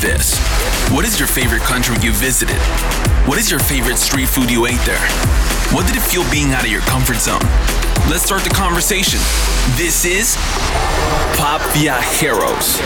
this. What is your favorite country you visited? What is your favorite street food you ate there? What did it feel being out of your comfort zone? Let's start the conversation. This is Pop Viajeros.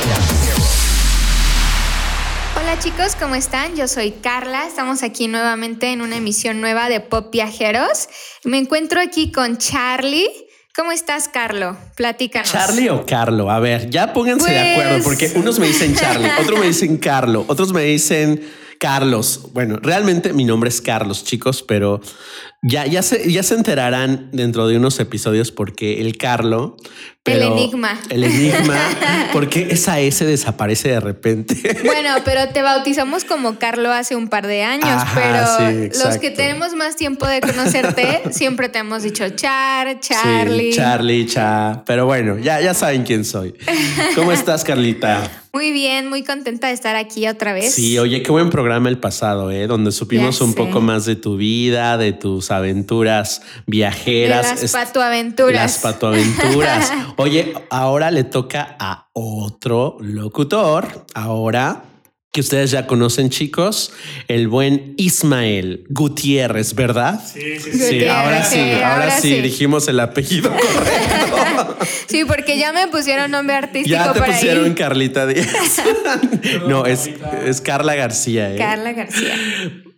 Hola chicos, ¿cómo están? Yo soy Carla, estamos aquí nuevamente en una emisión nueva de Pop Viajeros. Me encuentro aquí con Charlie. ¿Cómo estás, Carlo? Platícanos. ¿Charlie o Carlo? A ver, ya pónganse de acuerdo, Pues- porque unos me dicen Charlie, otros me dicen Carlo, otros me dicen Carlos. Bueno, realmente mi nombre es Carlos, chicos, pero ya, ya, se, ya se enterarán dentro de unos episodios porque el Carlo. El pero- enigma. El enigma, porque esa S desaparece de repente. Bueno, pero te bautizamos como Carlo hace un par de años, Ajá, pero sí, los que tenemos más tiempo de conocerte, siempre te hemos dicho Char, Charlie. Sí, Charlie, Cha. Pero bueno, ya, ya saben quién soy. ¿Cómo estás, Carlita? Muy bien, muy contenta de estar aquí otra vez. Sí, oye, qué buen programa el pasado, ¿eh? Donde supimos un poco más de tu vida, de tus aventuras de viajeras. las patuaventuras. Las patoaventuras. Oye, ahora le toca a otro locutor. Ahora que ustedes ya conocen, chicos, el buen Ismael Gutiérrez, ¿verdad? Sí, sí, sí. Sí, ahora sí, sí, ahora, ahora sí, sí. dijimos el apellido correcto. Sí, porque ya me pusieron nombre artístico ya te por pusieron ahí. Carlita Díaz. no, es, es Carla García. ¿eh? Carla García.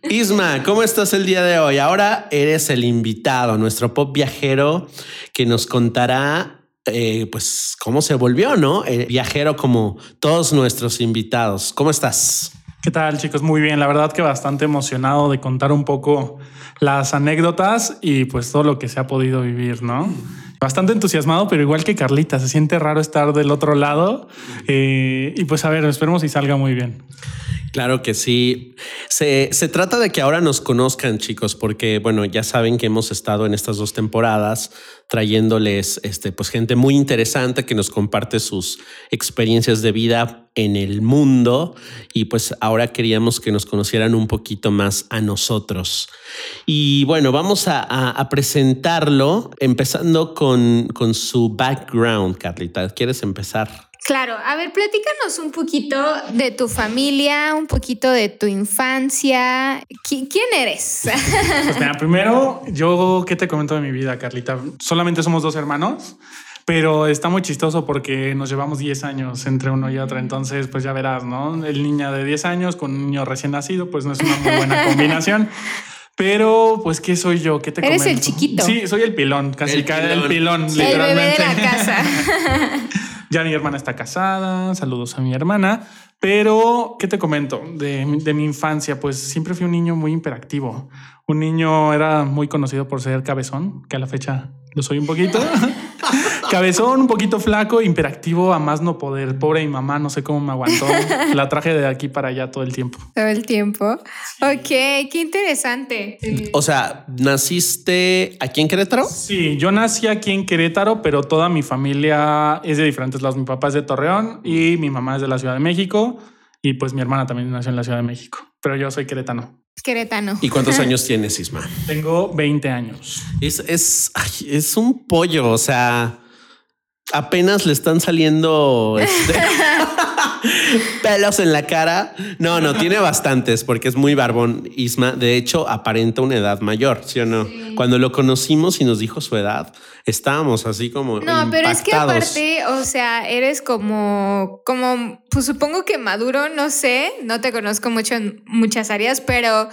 Isma, ¿cómo estás el día de hoy? Ahora eres el invitado, nuestro pop viajero que nos contará, eh, pues, cómo se volvió, ¿no? El viajero como todos nuestros invitados. ¿Cómo estás? ¿Qué tal, chicos? Muy bien. La verdad que bastante emocionado de contar un poco las anécdotas y pues todo lo que se ha podido vivir, ¿no? Bastante entusiasmado, pero igual que Carlita, se siente raro estar del otro lado. Eh, y pues a ver, esperemos y salga muy bien. Claro que sí. Se, se trata de que ahora nos conozcan, chicos, porque, bueno, ya saben que hemos estado en estas dos temporadas trayéndoles este, pues, gente muy interesante que nos comparte sus experiencias de vida en el mundo. Y pues ahora queríamos que nos conocieran un poquito más a nosotros. Y bueno, vamos a, a- a presentarlo empezando con, con su background, Carlita. ¿Quieres empezar? Claro, a ver, platícanos un poquito de tu familia, un poquito de tu infancia. ¿Qui- ¿Quién eres? Pues mira, primero, yo, ¿qué te comento de mi vida, Carlita? Solamente somos dos hermanos, pero está muy chistoso porque nos llevamos 10 años entre uno y otro. Entonces, pues ya verás, ¿no? El niño de 10 años con un niño recién nacido, pues no es una muy buena combinación. Pero, pues, ¿qué soy yo? ¿Qué te Eres el comento? chiquito. Sí, soy el pilón, casi El pilón. el pilón, El bebé de literalmente. la casa. Ya mi hermana está casada, saludos a mi hermana, pero ¿qué te comento de, mi- de mi infancia? Pues siempre fui un niño muy imperactivo. Un niño era muy conocido por ser cabezón, que a la fecha lo soy un poquito. cabezón, un poquito flaco, imperactivo, a más no poder. Pobre mi mamá, no sé cómo me aguantó. La traje de aquí para allá todo el tiempo. Todo el tiempo. Ok, qué interesante. O sea, ¿naciste aquí en Querétaro? Sí, yo nací aquí en Querétaro, pero toda mi familia es de diferentes lados. Mi papá es de Torreón y mi mamá es de la Ciudad de México. Y pues mi hermana también nació en la Ciudad de México, pero yo soy queretano. Querétano. ¿Y cuántos años tienes, Isma? Tengo 20 años. Es, es, ay, es un pollo, o sea, apenas le están saliendo este, pelos en la cara. No, no, tiene bastantes porque es muy barbón, Isma. De hecho, aparenta una edad mayor, ¿sí o no? Cuando lo conocimos y nos dijo su edad, estábamos así como. No, pero es que impactados. aparte, o sea, eres como, como, pues supongo que maduro, no sé, no te conozco mucho en muchas áreas, pero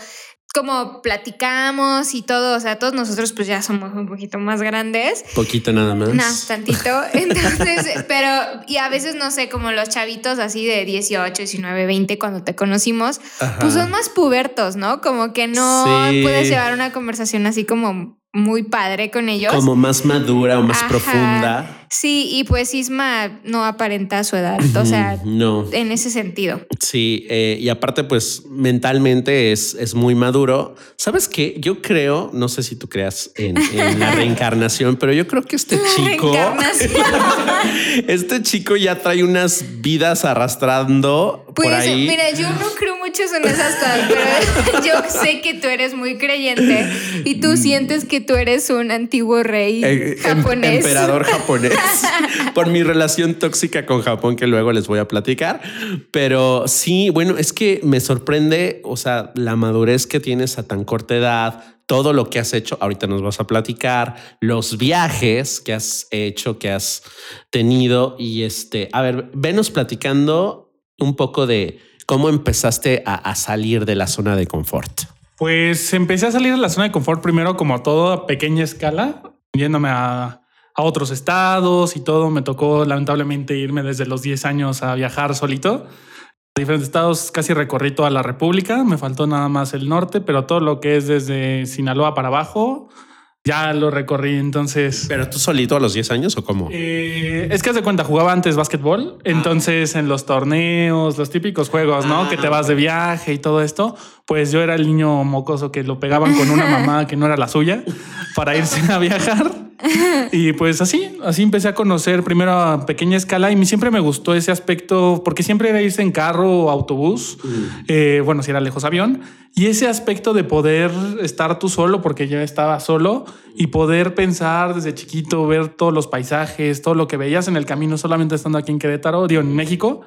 como platicamos y todo, o sea, todos nosotros pues ya somos un poquito más grandes. Poquito nada más. Más tantito. Entonces, pero, y a veces no sé, como los chavitos así de 18, 19, 20, cuando te conocimos, Ajá. pues son más pubertos, ¿no? Como que no Sí. puedes llevar una conversación así como muy padre con ellos. Como más madura o más Ajá. profunda. Sí, y pues Isma no aparenta su edad, o sea, No. en ese sentido. Sí, eh, y aparte, pues mentalmente es, es muy maduro. ¿Sabes qué? Yo creo, no sé si tú creas en, en la reencarnación, pero yo creo que este chico, este chico ya trae unas vidas arrastrando Pues por ahí. mira, yo no creo mucho en esas cosas, pero yo sé que tú eres muy creyente y tú sientes que tú eres un antiguo rey Eh, em- japonés. Emperador japonés. por mi relación tóxica con Japón, que luego les voy a platicar. Pero sí, bueno, es que me sorprende, o sea, la madurez que tienes a tan corta edad, todo lo que has hecho, ahorita nos vas a platicar, los viajes que has hecho, que has tenido. Y este, a ver, venos platicando un poco de cómo empezaste a, salir de la zona de confort. Pues empecé a salir de la zona de confort primero como a todo a pequeña escala, yéndome a, a otros estados y todo. Me tocó lamentablemente irme desde los 10 años a viajar solito. A diferentes estados casi recorrí toda la República, me faltó nada más el norte, pero todo lo que es desde Sinaloa para abajo ya lo recorrí. Entonces, ¿Pero tú solito a los 10 años o cómo? eh, es que haz de cuenta, jugaba antes básquetbol, entonces en los torneos, los típicos juegos, ¿no? Ah, que te vas de viaje y todo esto, pues yo era el niño mocoso que lo pegaban con una mamá que no era la suya para irse a viajar. Y pues así, así empecé a conocer primero a pequeña escala y siempre me gustó ese aspecto porque siempre era irse en carro o autobús, eh, bueno, si era lejos avión, y ese aspecto de poder estar tú solo porque ya estaba solo y poder pensar desde chiquito, ver todos los paisajes, todo lo que veías en el camino solamente estando aquí en Querétaro, digo, en México,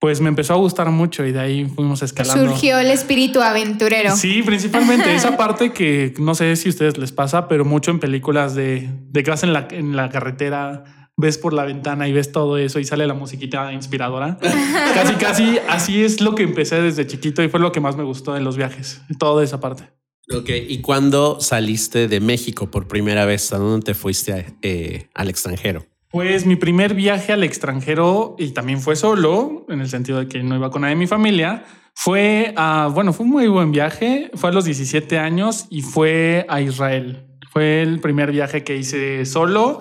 pues me empezó a gustar mucho y de ahí fuimos escalando. Surgió el espíritu aventurero. Sí, principalmente esa parte que no sé si a ustedes les pasa, pero mucho en películas de, de que vas en la, en la carretera, ves por la ventana y ves todo eso y sale la musiquita inspiradora. casi, casi así es lo que empecé desde chiquito y fue lo que más me gustó de los viajes, toda esa parte. Ok, ¿y cuándo saliste de México por primera vez? ¿A dónde te fuiste eh, al extranjero? Pues mi primer viaje al extranjero y también fue solo, en el sentido de que no iba con nadie de mi familia, fue a, bueno, fue un muy buen viaje, fue a los 17 años y fue a Israel. Fue el primer viaje que hice solo,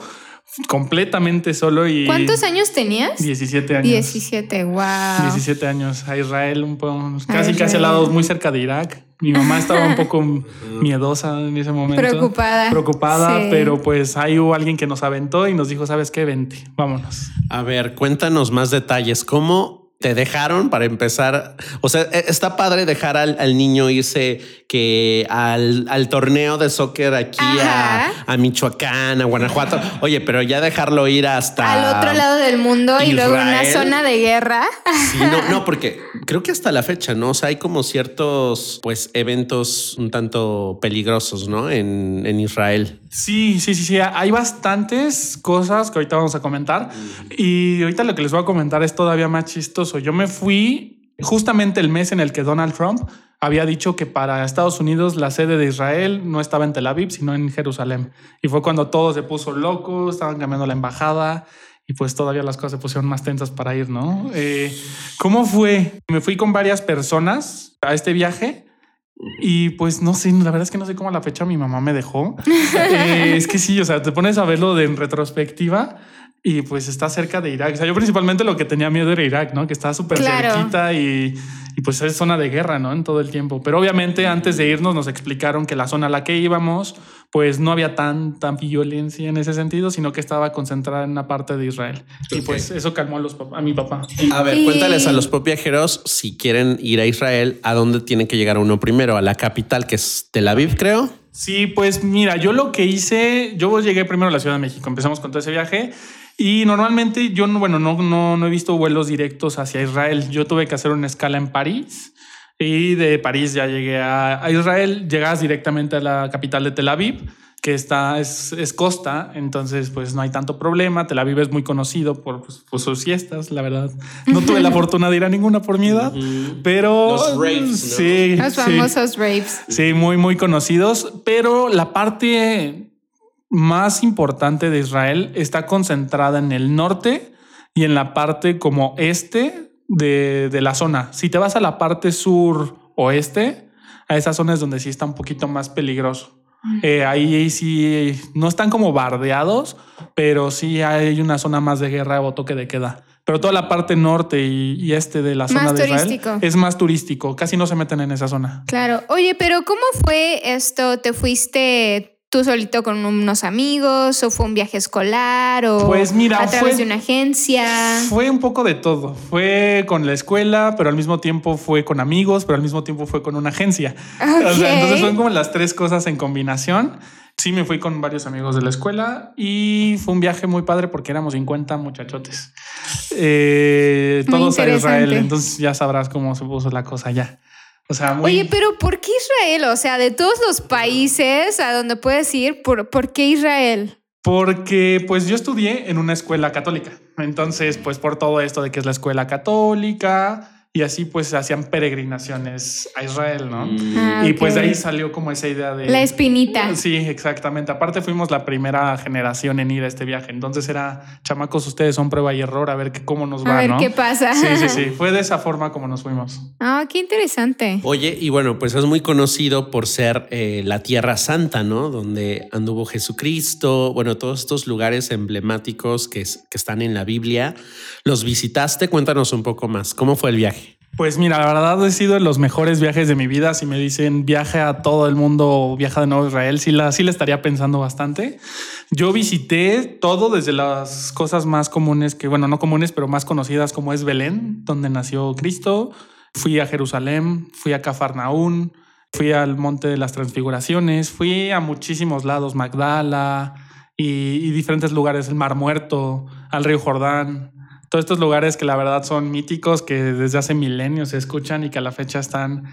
completamente solo y... ¿Cuántos años tenías? 17 años. 17, wow. 17 años a Israel, un poco, casi Israel. casi al lado, muy cerca de Irak. Mi mamá estaba un poco miedosa en ese momento. Preocupada. Preocupada, Sí. pero pues ahí hubo alguien que nos aventó y nos dijo, ¿sabes qué? Vente, vámonos. A ver, cuéntanos más detalles. ¿Cómo te dejaron para empezar? O sea, e- está padre dejar al, al niño irse que al, al torneo de soccer aquí a, Michoacán, a Guanajuato. Oye, pero ya dejarlo ir hasta Al otro lado del mundo y luego en una zona de guerra. Sí, no, no, porque creo que hasta la fecha, ¿no? O sea, hay como ciertos, pues, eventos un tanto peligrosos, ¿no? En, en Israel. Sí, sí, sí, sí. Hay bastantes cosas que ahorita vamos a comentar. Y ahorita lo que les voy a comentar es todavía más chistoso. Yo me fui justamente el mes en el que Donald Trump había dicho que para Estados Unidos la sede de Israel no estaba en Tel Aviv, sino en Jerusalén. Y fue cuando todo se puso loco, estaban cambiando la embajada y pues todavía las cosas se pusieron más tensas para ir, ¿no? Eh, ¿Cómo fue? Me fui con varias personas a este viaje. Y pues no sé, la verdad es que no sé cómo a la fecha mi mamá me dejó. Eh, es que sí, o sea, te pones a verlo de en retrospectiva y pues está cerca de Irak. O sea, yo principalmente lo que tenía miedo era Irak, ¿no? Que está súper Claro. cerquita y, y pues es zona de guerra, ¿no? En todo el tiempo. Pero obviamente antes de irnos nos explicaron que la zona a la que íbamos, pues no había tan, tan violencia en ese sentido, sino que estaba concentrada en una parte de Israel. Y Ok. pues eso calmó a, los, a mi papá. A ver, Y- cuéntales a los viajeros si quieren ir a Israel, ¿a dónde tiene que llegar uno primero? A la capital, que es Tel Aviv, creo. Sí, pues mira, yo lo que hice, yo llegué primero a la Ciudad de México, empezamos con todo ese viaje y normalmente yo no, bueno, no, no, no he visto vuelos directos hacia Israel. Yo tuve que hacer una escala en París y de París ya llegué a, a Israel. Llegas directamente a la capital de Tel Aviv, que está, es, es costa, entonces pues no hay tanto problema. Tel Aviv es muy conocido por, pues, por sus fiestas, la verdad. No tuve la fortuna de ir a ninguna por mi edad, pero Los raves, ¿no? sí, Los sí. famosos raves. Sí, muy, muy conocidos, pero la parte más importante de Israel está concentrada en el norte y en la parte como este de, de la zona. Si te vas a la parte sur oeste, a esa zona es donde sí está un poquito más peligroso. Eh, ahí sí no están como bardeados, pero sí hay una zona más de guerra o toque de queda. Pero toda la parte norte y, y este de la zona Más de Israel es más turístico. Casi no se meten en esa zona. Claro. Oye, pero ¿cómo fue esto? ¿Te fuiste tú solito con unos amigos o fue un viaje escolar o Pues mira, a través fue- de una agencia? Fue un poco de todo. Fue con la escuela, pero al mismo tiempo fue con amigos, pero al mismo tiempo fue con una agencia. O sea, entonces fueron como las tres cosas en combinación. Sí, me fui con varios amigos de la escuela y fue un viaje muy padre porque éramos 50 muchachotes. Eh, todos a Israel, entonces ya sabrás cómo se puso la cosa ya. O sea, muy... Oye, pero ¿por qué Israel? O sea, de todos los países a donde puedes ir, ¿por, por qué Israel? Porque pues yo estudié en una escuela católica. Entonces, pues por todo esto de que es la escuela católica y así pues hacían peregrinaciones a Israel, ¿no? Ah, y pues de ahí salió como esa idea de... La espinita. Sí, exactamente. Aparte fuimos la primera generación en ir a este viaje. Entonces era, chamacos, ustedes son prueba y error, a ver qué, cómo nos A va, ver ¿no? qué pasa. Sí, sí, sí. Fue de esa forma como nos fuimos. Ah, qué interesante. Oye, y bueno, pues es muy conocido por ser eh, la Tierra Santa, ¿no? Donde anduvo Jesucristo, bueno, todos estos lugares emblemáticos que, es- que están en la Biblia. ¿Los visitaste? Cuéntanos un poco más. ¿Cómo fue el viaje? Pues mira, la verdad ha sido de los mejores viajes de mi vida. Si me dicen viaje a todo el mundo viaja de nuevo a Israel, sí la, sí la estaría pensando bastante. Yo visité todo desde las cosas más comunes, que bueno, no comunes, pero más conocidas como es Belén, donde nació Cristo. Fui a Jerusalén, fui a Cafarnaún, fui al Monte de las Transfiguraciones, fui a muchísimos lados, Magdala y, y diferentes lugares, el Mar Muerto, al río Jordán. Todos estos lugares que la verdad son míticos, que desde hace milenios se escuchan y que a la fecha están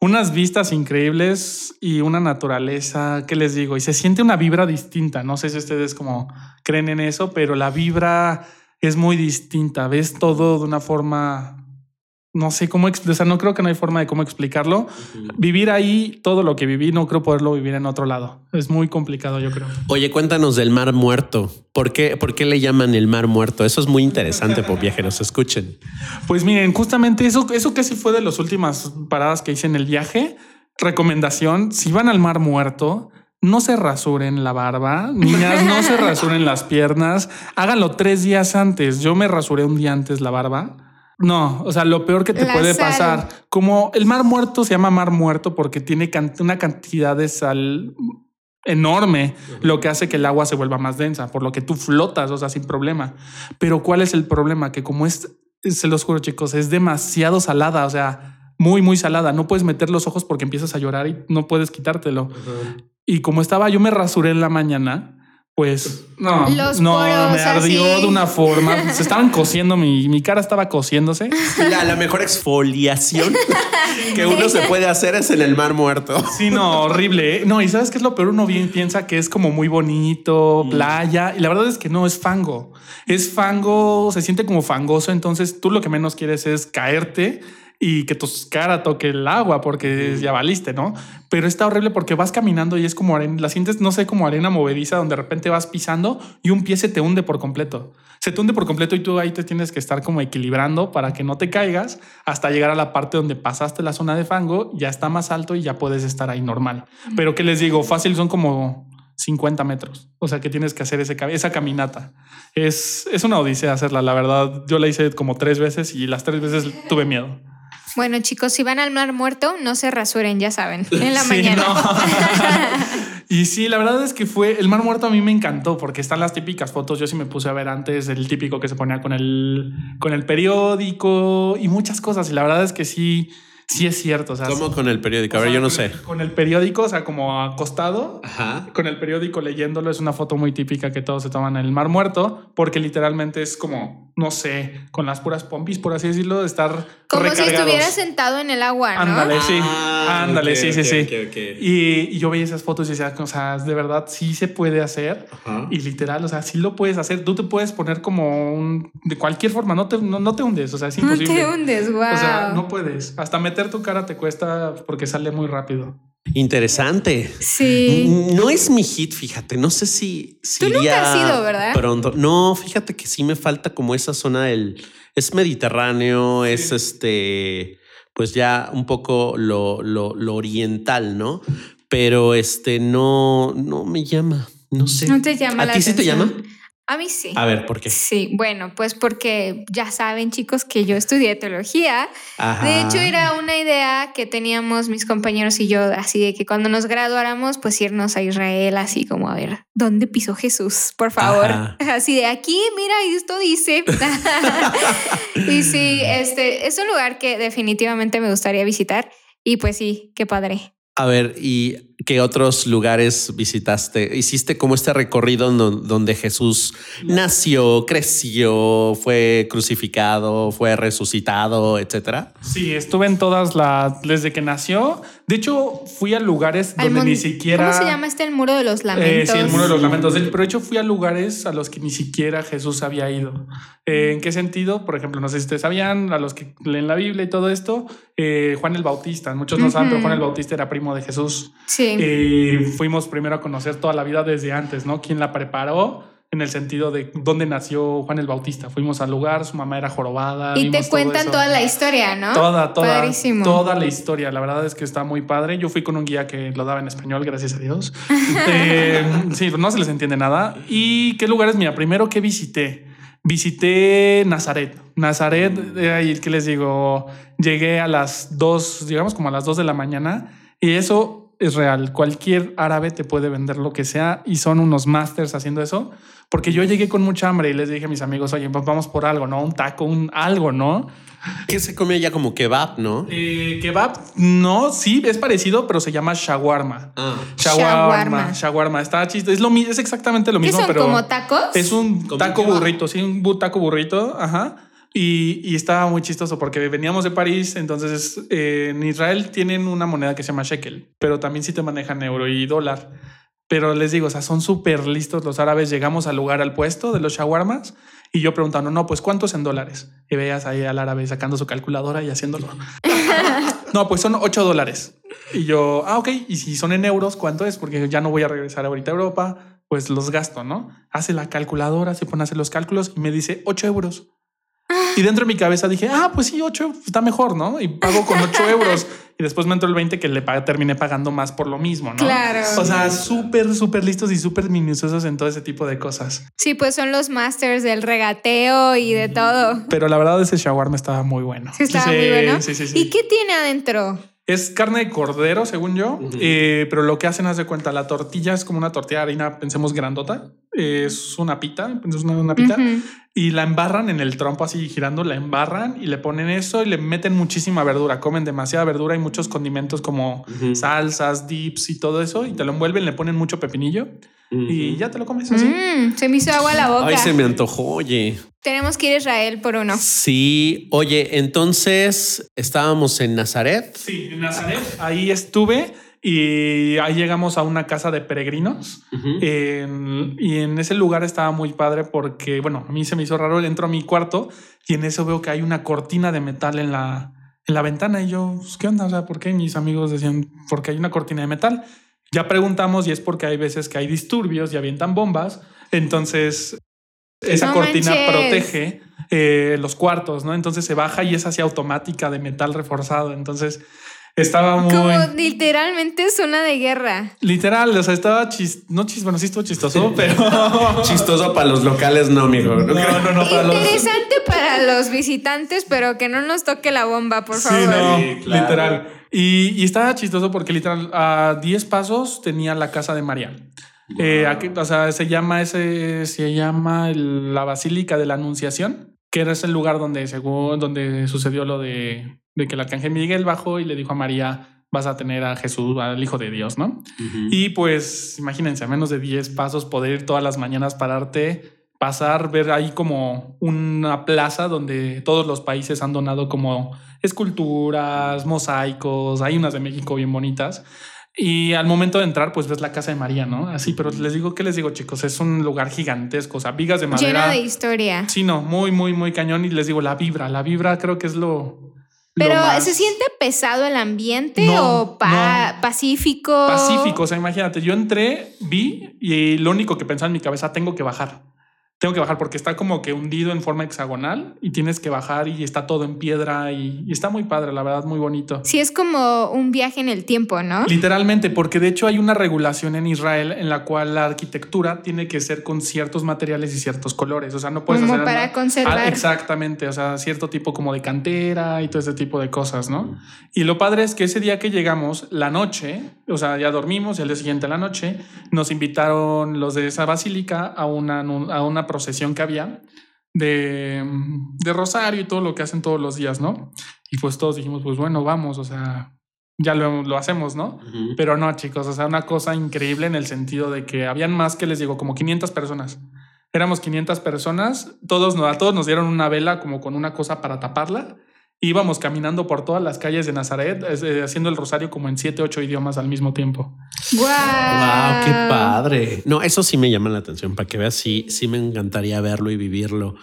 unas vistas increíbles y una naturaleza, ¿qué les digo? Y se siente una vibra distinta. No sé si ustedes como creen en eso, pero la vibra es muy distinta. Ves todo de una forma, no sé cómo, o sea, no creo que no hay forma de cómo explicarlo. Vivir ahí, todo lo que viví, no creo poderlo vivir en otro lado. Es muy complicado, yo creo. Oye, cuéntanos del Mar Muerto. ¿Por qué, ¿Por qué le llaman el Mar Muerto? Eso es muy interesante, por viajeros, escuchen. Pues miren, justamente eso, eso que sí fue de las últimas paradas que hice en el viaje. Recomendación: si van al Mar Muerto, no se rasuren la barba, niñas, no se rasuren las piernas. Háganlo tres días antes. Yo me rasuré un día antes la barba. No, o sea, lo peor que te La puede sal. pasar, como el Mar Muerto se llama Mar Muerto porque tiene can- una cantidad de sal enorme, lo que hace que el agua se vuelva más densa, por lo que tú flotas, o sea, sin problema. Pero ¿cuál es el problema? Que como es, se los juro chicos, es demasiado salada, o sea, muy, muy salada. No puedes meter los ojos porque empiezas a llorar y no puedes quitártelo. Y como estaba, yo me rasuré en la mañana. Pues no, Los no, poros me ardió así. de una forma. Se estaban cosiendo, mi, mi cara estaba cosiéndose. La, la mejor exfoliación que uno se puede hacer es en el Mar Muerto. Sí, no, horrible. ¿eh? No, y sabes qué es lo peor. Uno bien piensa que es como muy bonito, playa, y la verdad es que no es fango. Es fango, se siente como fangoso. Entonces tú lo que menos quieres es caerte y que tu cara toque el agua porque ya valiste, ¿no? Pero está horrible porque vas caminando y es como arena, la sientes, no sé, como arena movediza donde de repente vas pisando y un pie se te hunde por completo. Se te hunde por completo y tú ahí te tienes que estar como equilibrando para que no te caigas hasta llegar a la parte donde pasaste la zona de fango, ya está más alto y ya puedes estar ahí normal. Pero que les digo, fácil son como 50 metros. O sea que tienes que hacer ese, esa caminata. Es, es una odisea hacerla, la verdad. Yo la hice como tres veces y las tres veces tuve miedo. Bueno, chicos, si van al mar muerto, no se rasuren, ya saben, en la Sí, mañana. no. y sí, la verdad es que fue el mar muerto a mí me encantó porque están las típicas fotos. Yo sí me puse a ver antes el típico que se ponía con el, con el periódico y muchas cosas. Y la verdad es que sí, sí es cierto. O sea, ¿Cómo con el periódico? A o ver, sea, yo no con- sé. Con el periódico, o sea, como acostado. Ajá. Con el periódico leyéndolo es una foto muy típica que todos se toman en el mar muerto, porque literalmente es como, no sé, con las puras pompis, por así decirlo, de estar Como si estuvieras sentado en el agua, ¿no? Ándale, sí. Ah, Ándale, sí, sí, sí. Y, y yo veía esas fotos y decía, o sea, de verdad sí se puede hacer. Ajá. Y literal, o sea, sí lo puedes hacer. Tú te puedes poner como un, de cualquier forma, no te, no, no te hundes, o sea, es No imposible. te hundes, wow. O sea, no puedes. Hasta meter tu cara te cuesta porque sale muy rápido. Interesante. Sí. No es mi hit, fíjate. No sé si, si Tú nunca iría has ido, ¿verdad? Pronto. No, fíjate que sí me falta como esa zona del. Es mediterráneo, es este. Pues ya un poco lo, lo, lo oriental, ¿no? Pero este no, no me llama. No sé. No te llama ¿A la ti sí te llama? A mí sí. A ver, ¿por qué? Sí, bueno, pues porque ya saben chicos que yo estudié teología. Ajá. De hecho, era una idea que teníamos mis compañeros y yo, así de que cuando nos graduáramos, pues irnos a Israel, así como a ver, ¿dónde pisó Jesús? Por favor. Ajá. Así de aquí, mira, y esto dice. y sí, este es un lugar que definitivamente me gustaría visitar. Y pues sí, qué padre. A ver, ¿y qué otros lugares visitaste? ¿Hiciste como este recorrido donde Jesús nació, creció, fue crucificado, fue resucitado, etcétera? Sí, estuve en todas las. Desde que nació. De hecho, fui a lugares Al donde mon- ni siquiera. ¿Cómo se llama este el muro de los Eh, lamentos? sí, el muro de los lamentos. Pero de hecho fui a lugares a los que ni siquiera Jesús había ido. Eh, ¿En qué sentido? Por ejemplo, no sé si ustedes sabían, a los que leen la Biblia y todo esto, eh, Juan el Bautista. Muchos no saben, pero. Juan el Bautista era primo de Jesús. Sí. Eh, fuimos primero a conocer toda la vida desde antes, ¿no? ¿Quién la preparó? En el sentido de dónde nació Juan el Bautista. Fuimos al lugar, su mamá era jorobada. y te cuentan toda la historia, ¿no? Toda, toda, Padrísimo. toda la historia. La verdad es que está muy padre. Yo fui con un guía que lo daba en español, gracias a Dios. Eh, sí, no se les entiende nada. ¿Y qué lugares? Mira, primero que visité. Visité Nazaret. Nazaret, eh, ahí que les digo, llegué a las dos, digamos como a las dos de la mañana y eso es real. Cualquier árabe te puede vender lo que sea y son unos masters haciendo eso. Porque yo llegué con mucha hambre y les dije a mis amigos, oye, pues vamos por algo, ¿no? Un taco, un algo, ¿no? Que se come ya como kebab, ¿no? Eh, kebab, no, sí, es parecido, pero se llama shawarma. Ah. Shawarma, Shawarma. shawarma. Está chiste. Es, lo, es exactamente lo ¿Qué mismo, son pero. como tacos? Es un taco kebab. burrito, sí, un taco burrito. Ajá. Y, estaba muy chistoso porque veníamos de París, entonces eh, en Israel tienen una moneda que se llama shekel, pero también sí te manejan euro y dólar. Pero les digo, o sea, son súper listos los árabes. Llegamos al lugar, al puesto de los shawarmas y yo preguntando, no, pues cuántos en dólares. Y veías ahí al árabe sacando su calculadora y haciéndolo. no, pues son 8 dólares. Y yo, ah, ok. Y si son en euros, ¿cuánto es? Porque ya no voy a regresar ahorita a Europa, pues los gasto, ¿no? Hace la calculadora, se pone a hacer los cálculos y me dice 8 euros. Y dentro de mi cabeza dije, ah, pues sí, 8 está mejor, ¿no? Y pago con 8 euros. Y después me entró el 20 que le pa- terminé pagando más por lo mismo, ¿no? Claro. O sea, súper, súper listos y súper minuciosos en todo ese tipo de cosas. Sí, pues son los masters del regateo y de todo. Pero la verdad, ese shawarma estaba muy bueno. Sí, estaba muy bueno. Sí, sí, sí. ¿Y qué tiene adentro? Es carne de cordero, según yo, eh, pero lo que hacen, haz de cuenta, la tortilla es como una tortilla de harina, pensemos grandota, es una pita, es una, una pita. Y la embarran en el trompo así girando, la embarran y le ponen eso y le meten muchísima verdura, comen demasiada verdura y muchos condimentos como salsas, dips y todo eso, y te lo envuelven, le ponen mucho pepinillo y ya te lo comes así. Mm, se me hizo agua la boca. Ay, se me antojó, oye. Tenemos que ir a Israel por uno. Sí, oye, entonces estábamos en Nazaret. Sí, en Nazaret. Ahí estuve y ahí llegamos a una casa de peregrinos. En- y en ese lugar estaba muy padre porque, bueno, a mí se me hizo raro. Entro a mi cuarto y en eso veo que hay una cortina de metal en la, en la ventana. Y yo, pues, ¿qué onda? O sea, ¿por qué? Mis amigos decían, porque hay una cortina de metal. Ya preguntamos y es porque hay veces que hay disturbios y avientan bombas. Entonces, esa No cortina manches. protege eh, los cuartos, ¿no? Entonces se baja y es así automática de metal reforzado. Entonces estaba muy Como literalmente zona de guerra. literal. O sea, estaba chis, no chis, bueno, sí estuvo chistoso, pero Chistoso para los locales, no, amigo. no, no, no, para los. Interesante para los visitantes, pero que no nos toque la bomba, por Sí, favor. no, Sí, claro. literal. Y, y estaba chistoso porque literal a 10 pasos tenía la casa de María. Eh, aquí- o sea, se llama ese, se llama el- la Basílica de la Anunciación, que era ese lugar donde según donde sucedió lo de, de que el arcángel Miguel bajó y le dijo a María, vas a tener a Jesús, al Hijo de Dios, ¿no? Y pues imagínense, a menos de 10 pasos poder ir todas las mañanas, pararte, pasar, ver ahí como una plaza donde todos los países han donado como esculturas, mosaicos, hay unas de México bien bonitas. Y al momento de entrar, pues ves la casa de María, ¿no? Así, pero les digo, ¿qué les digo, chicos? Es un lugar gigantesco, o sea, vigas de madera. Lleno de historia. Sí, no, muy, muy, muy cañón. Y les digo, la vibra, la vibra creo que es lo. lo Pero más ¿se siente pesado el ambiente No, o pa- no. pacífico? Pacífico, o sea, imagínate, yo entré, vi y lo único que pensaba en mi cabeza, tengo que bajar. Tengo que bajar porque está como que hundido en forma hexagonal y tienes que bajar y está todo en piedra y, y, está muy padre, la verdad, muy bonito. Sí, es como un viaje en el tiempo, ¿no? Literalmente, porque de hecho hay una regulación en Israel en la cual la arquitectura tiene que ser con ciertos materiales y ciertos colores. O sea, no puedes como hacer. para conservar. Ah, exactamente, o sea, cierto tipo como de cantera y todo ese tipo de cosas, ¿no? Y lo padre es que ese día que llegamos, la noche, o sea, ya dormimos y al día siguiente la noche, nos invitaron los de esa basílica a una, a una procesión que había de, de, rosario y todo lo que hacen todos los días, ¿no? Y pues todos dijimos, pues bueno, vamos, o sea, ya lo, lo hacemos, ¿no? Uh -huh. Pero no, chicos, o sea, una cosa increíble en el sentido de que habían más que les digo, como 500 personas. Éramos 500 personas, todos, a todos nos dieron una vela como con una cosa para taparla. Íbamos caminando por todas las calles de Nazaret, eh, haciendo el rosario como en siete, ocho idiomas al mismo tiempo. ¡Wow! ¡Wow! ¡Qué padre! No, eso sí me llama la atención. Para que veas, sí, sí me encantaría verlo y vivirlo.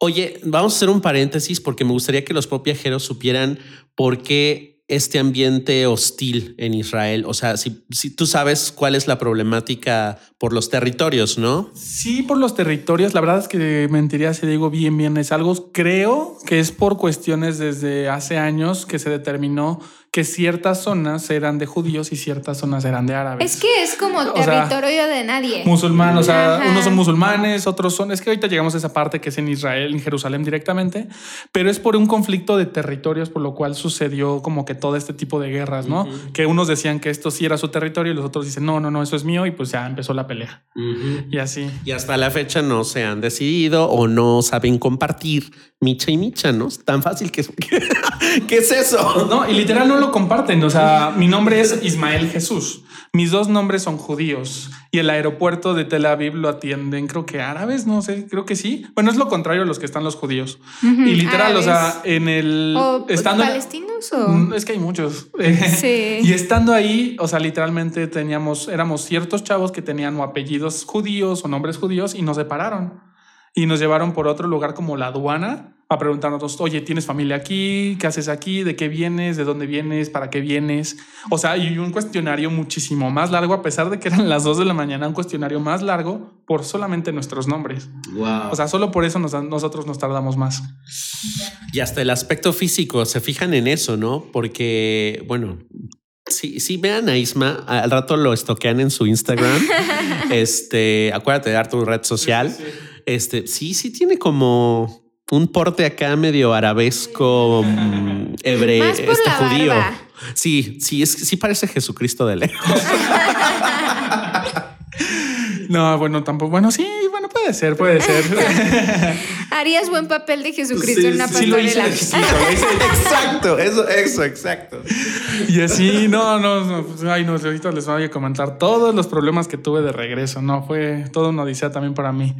Oye, vamos a hacer un paréntesis porque me gustaría que los propiajeros supieran por qué este ambiente hostil en Israel? O sea, si, si, tú sabes cuál es la problemática por los territorios, ¿no? Sí, por los territorios. La verdad es que mentiría si digo bien, bien. Es algo, creo que es por cuestiones desde hace años que se determinó que ciertas zonas eran de judíos y ciertas zonas eran de árabes. Es que es como o territorio sea, de nadie. Musulmán, o sea, Ajá. unos son musulmanes, otros son. Es que ahorita llegamos a esa parte que es en Israel, en Jerusalén directamente, pero es por un conflicto de territorios, por lo cual sucedió como que todo este tipo de guerras, ¿no? Uh -huh. Que unos decían que esto sí era su territorio y los otros dicen, no, no, no, eso es mío, y pues ya empezó la pelea. Uh -huh. Y así. Y hasta la fecha no se han decidido o no saben compartir micha y micha, ¿no? Es tan fácil que, ¿qué es eso? No, y literal no lo comparten. O sea, mi nombre es Ismael Jesús. Mis dos nombres son judíos y el aeropuerto de Tel Aviv lo atienden, creo que árabes, no sé, creo que sí. Bueno, es lo contrario a los que están los judíos. Uh -huh, y literal, árabes. o sea, en el. ¿O estando palestinos o.? Es que hay muchos. Sí. y estando ahí, o sea, literalmente teníamos, éramos ciertos chavos que tenían o apellidos judíos o nombres judíos y nos separaron y nos llevaron por otro lugar como la aduana a preguntarnos, oye, ¿tienes familia aquí? ¿Qué haces aquí? ¿De qué vienes? ¿De dónde vienes? ¿Para qué vienes? O sea, y un cuestionario muchísimo más largo, a pesar de que eran las dos de la mañana, un cuestionario más largo por solamente nuestros nombres. Wow. O sea, solo por eso nos, nosotros nos tardamos más. Y hasta el aspecto físico, se fijan en eso, ¿no? Porque, bueno, si, si vean a Isma, al rato lo estoquean en su Instagram. este, acuérdate de dar tu red social. Sí, sí, sí. Este, sí, sí tiene como un porte acá medio arabesco, mm, hebreo, este judío. Barba. Sí, sí, es, sí parece Jesucristo de lejos. no, bueno, tampoco. Bueno, sí, bueno, puede ser, puede ser. Harías buen papel de Jesucristo sí, en una sí, pastorela. Lo hice, sí, lo hice. exacto, eso, eso, exacto. Y así, no, no, no, pues, ay, no, ahorita les voy a comentar todos los problemas que tuve de regreso. No, fue todo una odisea también para mí.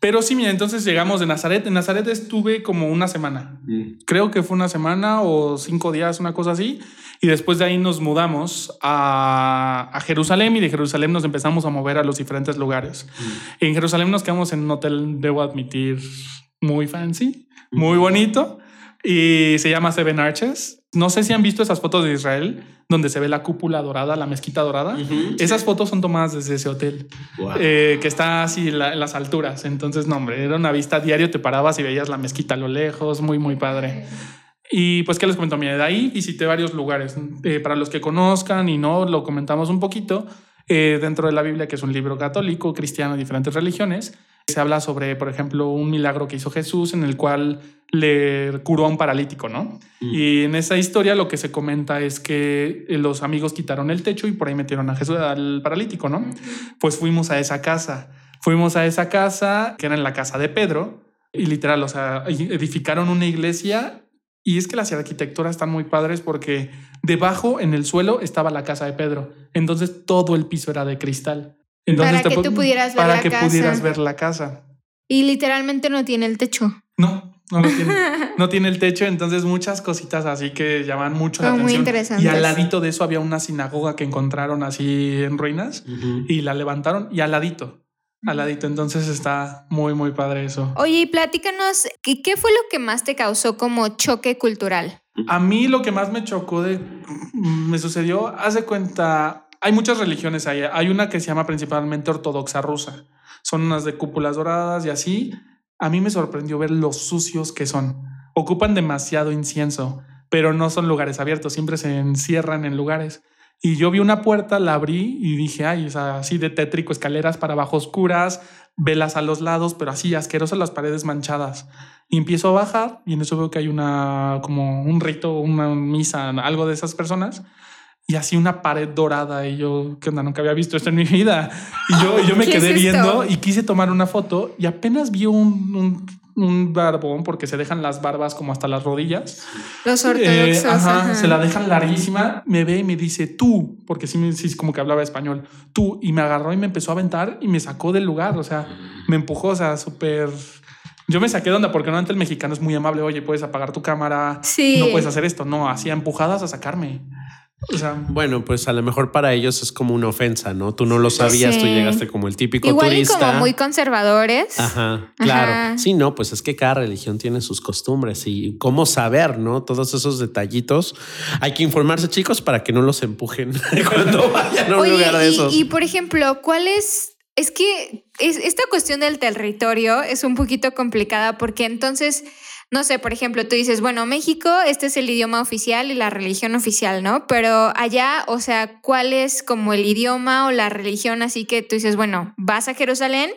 Pero sí, mira, entonces llegamos de Nazaret. En Nazaret estuve como una semana. Mm. Creo que fue una semana o cinco días, una cosa así. Y después de ahí nos mudamos a, a Jerusalén y de Jerusalén nos empezamos a mover a los diferentes lugares. Mm. En Jerusalén nos quedamos en un hotel, debo admitir, muy fancy, mm. muy bonito. Y se llama Seven Arches. No sé si han visto esas fotos de Israel donde se ve la cúpula dorada, la mezquita dorada. Uh -huh, esas sí. fotos son tomadas desde ese hotel wow. eh, que está así la, en las alturas. Entonces, no, hombre, era una vista diario. Te parabas y veías la mezquita a lo lejos. Muy, muy padre. Y pues, ¿qué les comento? Mira, de ahí visité varios lugares. Eh, para los que conozcan y no, lo comentamos un poquito. Eh, dentro de la Biblia, que es un libro católico, cristiano, de diferentes religiones, se habla sobre, por ejemplo, un milagro que hizo Jesús en el cual le curó a un paralítico, ¿no? Mm. Y en esa historia lo que se comenta es que los amigos quitaron el techo y por ahí metieron a Jesús, al paralítico, ¿no? Pues fuimos a esa casa. Fuimos a esa casa, que era en la casa de Pedro, y literal, o sea, edificaron una iglesia y es que las arquitecturas están muy padres porque debajo en el suelo estaba la casa de Pedro. Entonces todo el piso era de cristal. Entonces, para que tú pudieras ver para la que casa. pudieras ver la casa. Y literalmente no tiene el techo. No, no lo tiene. no tiene el techo, entonces muchas cositas así que llaman mucho la muy atención. interesantes. Y al ladito de eso había una sinagoga que encontraron así en ruinas uh -huh. y la levantaron y al ladito. Al ladito, entonces está muy, muy padre eso. Oye, y platícanos, ¿qué, ¿qué fue lo que más te causó como choque cultural? A mí lo que más me chocó de me sucedió, hace cuenta, hay muchas religiones ahí. Hay una que se llama principalmente ortodoxa rusa. Son unas de cúpulas doradas y así. A mí me sorprendió ver los sucios que son. Ocupan demasiado incienso, pero no son lugares abiertos, siempre se encierran en lugares. Y yo vi una puerta, la abrí y dije, ay, sea, así de tétrico, escaleras para abajo oscuras, velas a los lados, pero así asquerosas las paredes manchadas. Y empiezo a bajar y en eso veo que hay una, como un rito, una misa, algo de esas personas. Y así una pared dorada y yo, ¿qué onda? Nunca había visto esto en mi vida. Y yo, yo me ¿Qué es quedé esto? viendo y quise tomar una foto y apenas vi un, un, un barbón porque se dejan las barbas como hasta las rodillas. Los Eh, ortodoxos. ajá, ajá. se la dejan larguísima, me ve y me dice tú, porque sí, sí como que hablaba español, tú, y me agarró y me empezó a aventar y me sacó del lugar, o sea, me empujó, o sea, súper... Yo me saqué de onda porque normalmente el mexicano es muy amable, oye, puedes apagar tu cámara, Sí. no puedes hacer esto, no, hacía empujadas a sacarme. O sea, Bueno, pues a lo mejor para ellos es como una ofensa, ¿no? Tú no lo sabías, tú llegaste como el típico Igual turista. como muy conservadores. Ajá, claro. Ajá. Sí, no, pues es que cada religión tiene sus costumbres y cómo saber, ¿no? Todos esos detallitos. Hay que informarse, chicos, para que no los empujen cuando vayan a un Oye, lugar de y, esos. y, por ejemplo, ¿cuál es? Es que es, esta cuestión del territorio es un poquito complicada porque entonces, no sé, por ejemplo, tú dices, bueno, México, este es el idioma oficial y la religión oficial, ¿no? Pero allá, o sea, ¿cuál es como el idioma o la religión? Así que tú dices, bueno, vas a Jerusalén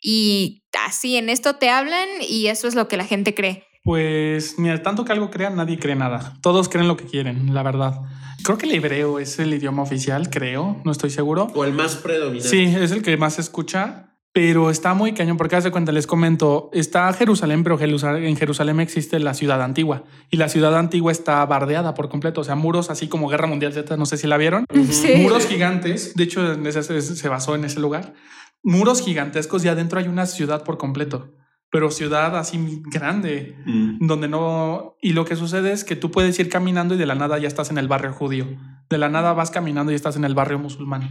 y así en esto te hablan y eso es lo que la gente cree. pues mira, tanto que algo crean, nadie cree nada. Todos creen lo que quieren, la verdad. Creo que el hebreo es el idioma oficial, creo, no estoy seguro. O el más predominante. Sí, es el que más se escucha, pero está muy cañón porque hace cuenta, les comento, está Jerusalén, pero Jerusalén- en Jerusalén existe la ciudad antigua y la ciudad antigua está bardeada por completo, o sea, muros así como Guerra Mundial Z, no sé si la vieron, Sí. muros gigantes, de hecho en ese- se, se basó en ese lugar, muros gigantescos y adentro hay una ciudad por completo, pero ciudad así grande, Mm. donde no... Y lo que sucede es que tú puedes ir caminando y de la nada ya estás en el barrio judío. De la nada vas caminando y estás en el barrio musulmán.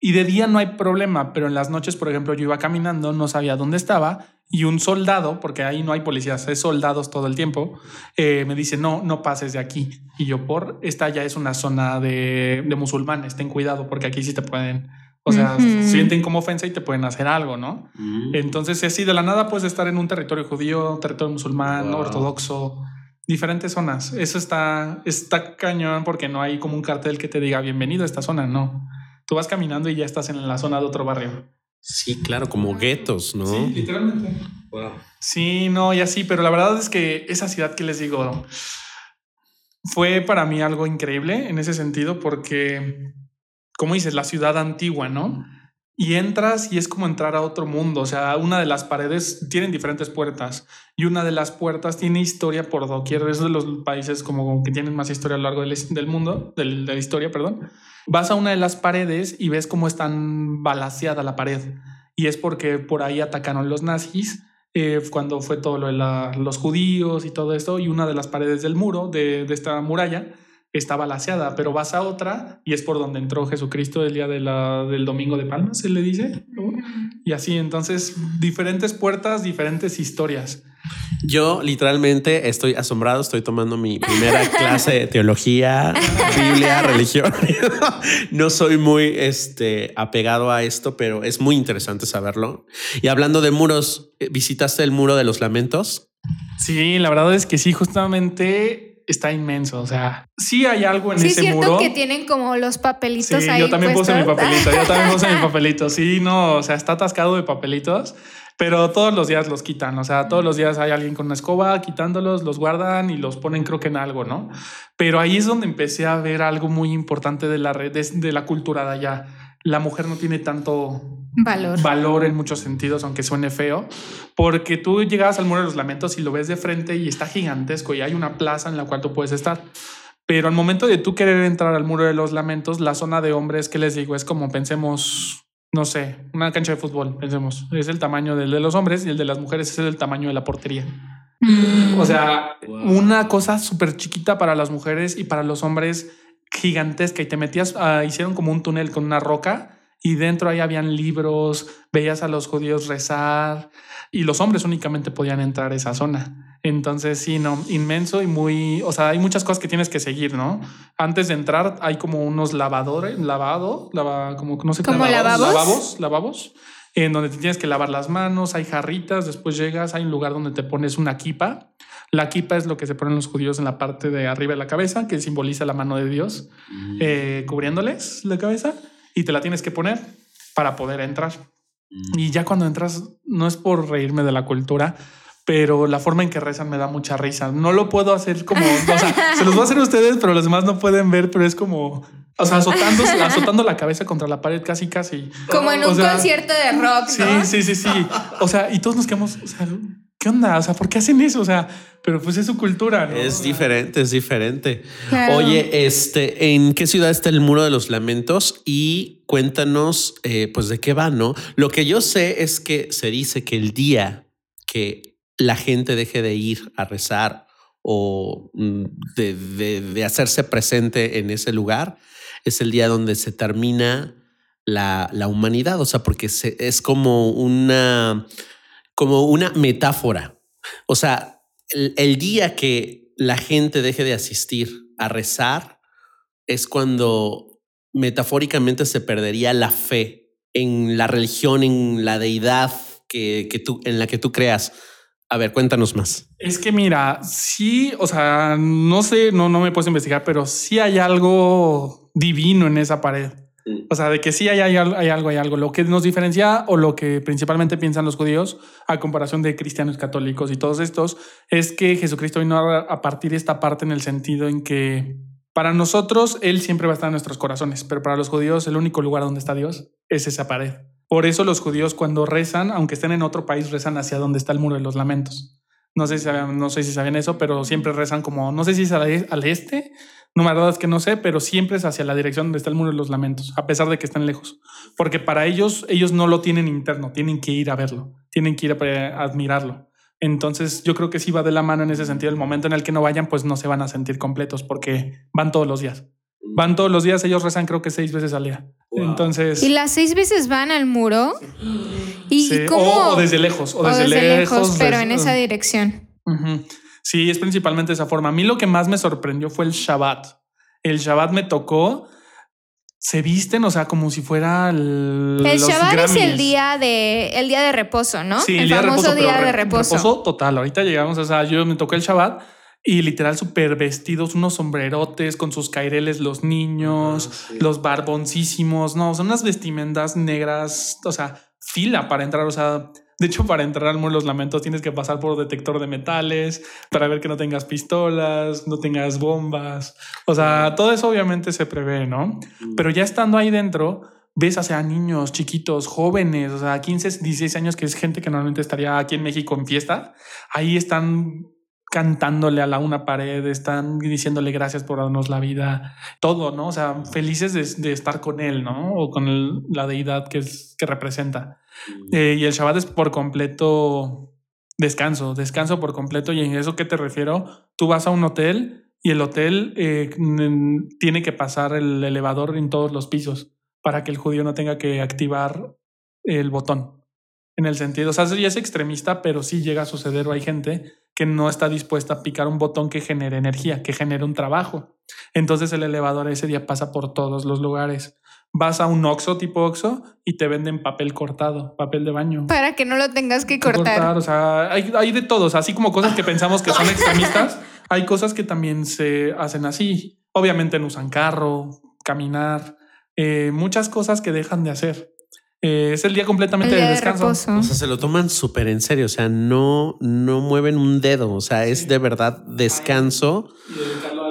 Y de día no hay problema, pero en las noches, por ejemplo, yo iba caminando, no sabía dónde estaba y un soldado, porque ahí no hay policías, es soldados todo el tiempo, eh, me dice, no, no pases de aquí. Y yo, por, esta ya es una zona de, de musulmanes, ten cuidado, porque aquí sí te pueden, o sea, sienten como ofensa y te pueden hacer algo, ¿no? Mm. Entonces, así de la nada puedes estar en un territorio judío, territorio musulmán, Wow. ortodoxo, diferentes zonas. Eso está, está cañón porque no hay como un cartel que te diga bienvenido a esta zona, no. Tú vas caminando y ya estás en la zona de otro barrio. Sí, claro, como guetos, ¿no? Sí, literalmente. Wow. Sí, no, y así, pero la verdad es que esa ciudad que les digo fue para mí algo increíble en ese sentido porque, como dices, la ciudad antigua, ¿no? Y entras y es como entrar a otro mundo, o sea, una de las paredes tienen diferentes puertas y una de las puertas tiene historia por doquier, es de los países como que tienen más historia a lo largo del, del mundo, de la historia, perdón. Vas a una de las paredes y ves cómo están balaseada la pared. Y es porque por ahí atacaron los nazis eh, cuando fue todo lo de los judíos y todo esto, y una de las paredes del muro, de esta muralla, está balaseada, pero vas a otra y es por donde entró Jesucristo el día de la, del domingo de Palmas, se le dice. ¿no? Y así, entonces, diferentes puertas, diferentes historias. Yo literalmente estoy asombrado, estoy tomando mi primera clase de teología, Biblia, religión. No soy muy este, apegado a esto, pero es muy interesante saberlo. Y hablando de muros, ¿visitaste el muro de los lamentos? Sí, la verdad es que sí, justamente está inmenso. O sea, sí hay algo en Sí, es ese cierto muro. que tienen como los papelitos Sí, ahí. yo también puse mi papelito, yo también puse mi papelito. Sí, no, o sea, está atascado de papelitos, pero todos los días los quitan. O sea, todos los días hay alguien con una escoba quitándolos, los guardan y los ponen, creo que en algo, ¿no? Pero ahí es donde empecé a ver algo muy importante de la red, de, de la cultura de allá. La mujer no tiene tanto Valor. valor en muchos sentidos, aunque suene feo, porque tú llegabas al muro de los lamentos y lo ves de frente y está gigantesco y hay una plaza en la cual tú puedes estar. Pero al momento de tú querer entrar al muro de los lamentos, la zona de hombres, que les digo? Es como pensemos, no sé, una cancha de fútbol, pensemos. Es el tamaño del de los hombres y el de las mujeres es el tamaño de la portería. Mm. O sea, Wow. una cosa súper chiquita para las mujeres y para los hombres gigantesca. Y te metías, ah, hicieron como un túnel con una roca y dentro ahí habían libros, veías a los judíos rezar y los hombres únicamente podían entrar a esa zona. Entonces, sí, no, inmenso y muy, o sea, hay muchas cosas que tienes que seguir, ¿no? Antes de entrar hay como unos lavadores, lavado, lava, como no sé, ¿Como lavabos? lavabos, lavabos. en donde te tienes que lavar las manos, hay jarritas, después llegas, hay un lugar donde te pones una kipa. La kipa es lo que se ponen los judíos en la parte de arriba de la cabeza, que simboliza la mano de Dios, eh, cubriéndoles la cabeza, y te la tienes que poner para poder entrar. Y ya cuando entras, no es por reírme de la cultura, pero la forma en que rezan me da mucha risa. No lo puedo hacer como, o sea, se los voy a hacer a ustedes, pero los demás no pueden ver, pero es como, o sea, azotando, azotando la cabeza contra la pared casi, casi. Como en un concierto de rock. Sí, sí, sí, sí. O sea, y todos nos quedamos, o sea, ¿qué onda? O sea, ¿por qué hacen eso? O sea, pero pues es su cultura. ¿no? Es diferente, es diferente. Oye, este, ¿en qué ciudad está el Muro de los Lamentos? Y cuéntanos, eh, pues, de qué va, ¿no? Lo que yo sé es que se dice que el día que la gente deje de ir a rezar o mm, de, hacerse presente en ese lugar, es el día donde se termina la, humanidad. O sea, porque es como una, como una metáfora. O sea, el, día que la gente deje de asistir a rezar es cuando metafóricamente se perdería la fe en la religión, en la deidad que, que tú, en la que tú creas. A ver, cuéntanos más. Es que mira, sí, o sea, no sé, no, no me puedes investigar, pero sí hay algo divino en esa pared. O sea, de que sí hay, hay, hay, algo, hay algo. Lo que nos diferencia o lo que principalmente piensan los judíos a comparación de cristianos católicos y todos estos es que Jesucristo vino a partir de esta parte en el sentido en que para nosotros Él siempre va a estar en nuestros corazones, pero para los judíos el único lugar donde está Dios es esa pared. Por eso los judíos cuando rezan, aunque estén en otro país, rezan hacia donde está el muro de los lamentos. No sé si no sé si saben eso, pero siempre rezan como, no sé si es al, e, este, no me es que no sé, pero siempre es hacia la dirección donde está el muro de los lamentos, a pesar de que estén lejos. Porque para ellos, ellos no lo tienen interno, tienen que ir a verlo, tienen que ir a admirarlo. Entonces yo creo que sí va de la mano en ese sentido. El momento en el que no vayan, pues no se van a sentir completos porque van todos los días. Van todos los días, ellos rezan creo que seis veces al día. Entonces. ¿Y las seis veces van al muro? ¿Y O, desde lejos, o desde, lejos, Pero en esa dirección. Sí, es principalmente esa forma. A mí lo que más me sorprendió fue el Shabbat. El Shabbat me tocó. Se visten, o sea, como si fuera el. El Shabbat es el día de el día de reposo, ¿no? Sí, el, día famoso de reposo, día de reposo. Reposo total. Ahorita llegamos, o sea, yo me tocó el Shabbat y literal súper vestidos, unos sombrerotes con sus caireles los niños, los barboncísimos, no, son unas vestimentas negras, o sea, fila para entrar, o sea, de hecho para entrar al muro de los lamentos tienes que pasar por detector de metales para ver que no tengas pistolas, no tengas bombas, o sea, todo eso obviamente se prevé, ¿no? Pero ya estando ahí dentro, ves a niños chiquitos, jóvenes, o sea, 15, 16 años, que es gente que normalmente estaría aquí en México en fiesta, ahí están cantándole a la una pared, están diciéndole gracias por darnos la vida, todo, ¿no? O sea, felices de, estar con él, ¿no? O con la deidad que, es, que representa. Mm. Eh, y el Shabbat es por completo descanso, descanso por completo. Y en eso que te refiero, tú vas a un hotel y el hotel eh, tiene que pasar el elevador en todos los pisos para que el judío no tenga que activar el botón. En el sentido, o sea, ya es extremista, pero sí llega a suceder o hay gente que no está dispuesta a picar un botón que genere energía, que genere un trabajo. Entonces el elevador ese día pasa por todos los lugares. Vas a un Oxxo tipo Oxxo y te venden papel cortado, papel de baño. Para que no lo tengas que cortar. O sea, hay, de todos, así como cosas que pensamos que son extremistas, hay cosas que también se hacen así. Obviamente no usan carro, caminar, eh, muchas cosas que dejan de hacer. Eh, es el día completamente de descanso. o sea, se lo toman súper en serio. O sea, no, no mueven un dedo. O sea, es de verdad descanso.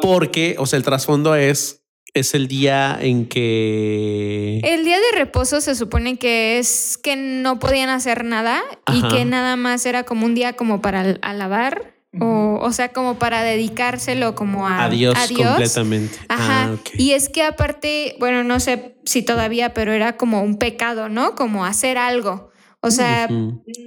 Porque, o sea, el trasfondo es, es el día en que. El día de reposo se supone que es que no podían hacer nada y que nada más era como un día como para alabar o, o, sea, como para dedicárselo como a, a Dios, completamente. Ajá. Ah, y es que aparte, bueno, no sé si todavía, pero era como un pecado, ¿no? Como hacer algo. O sea,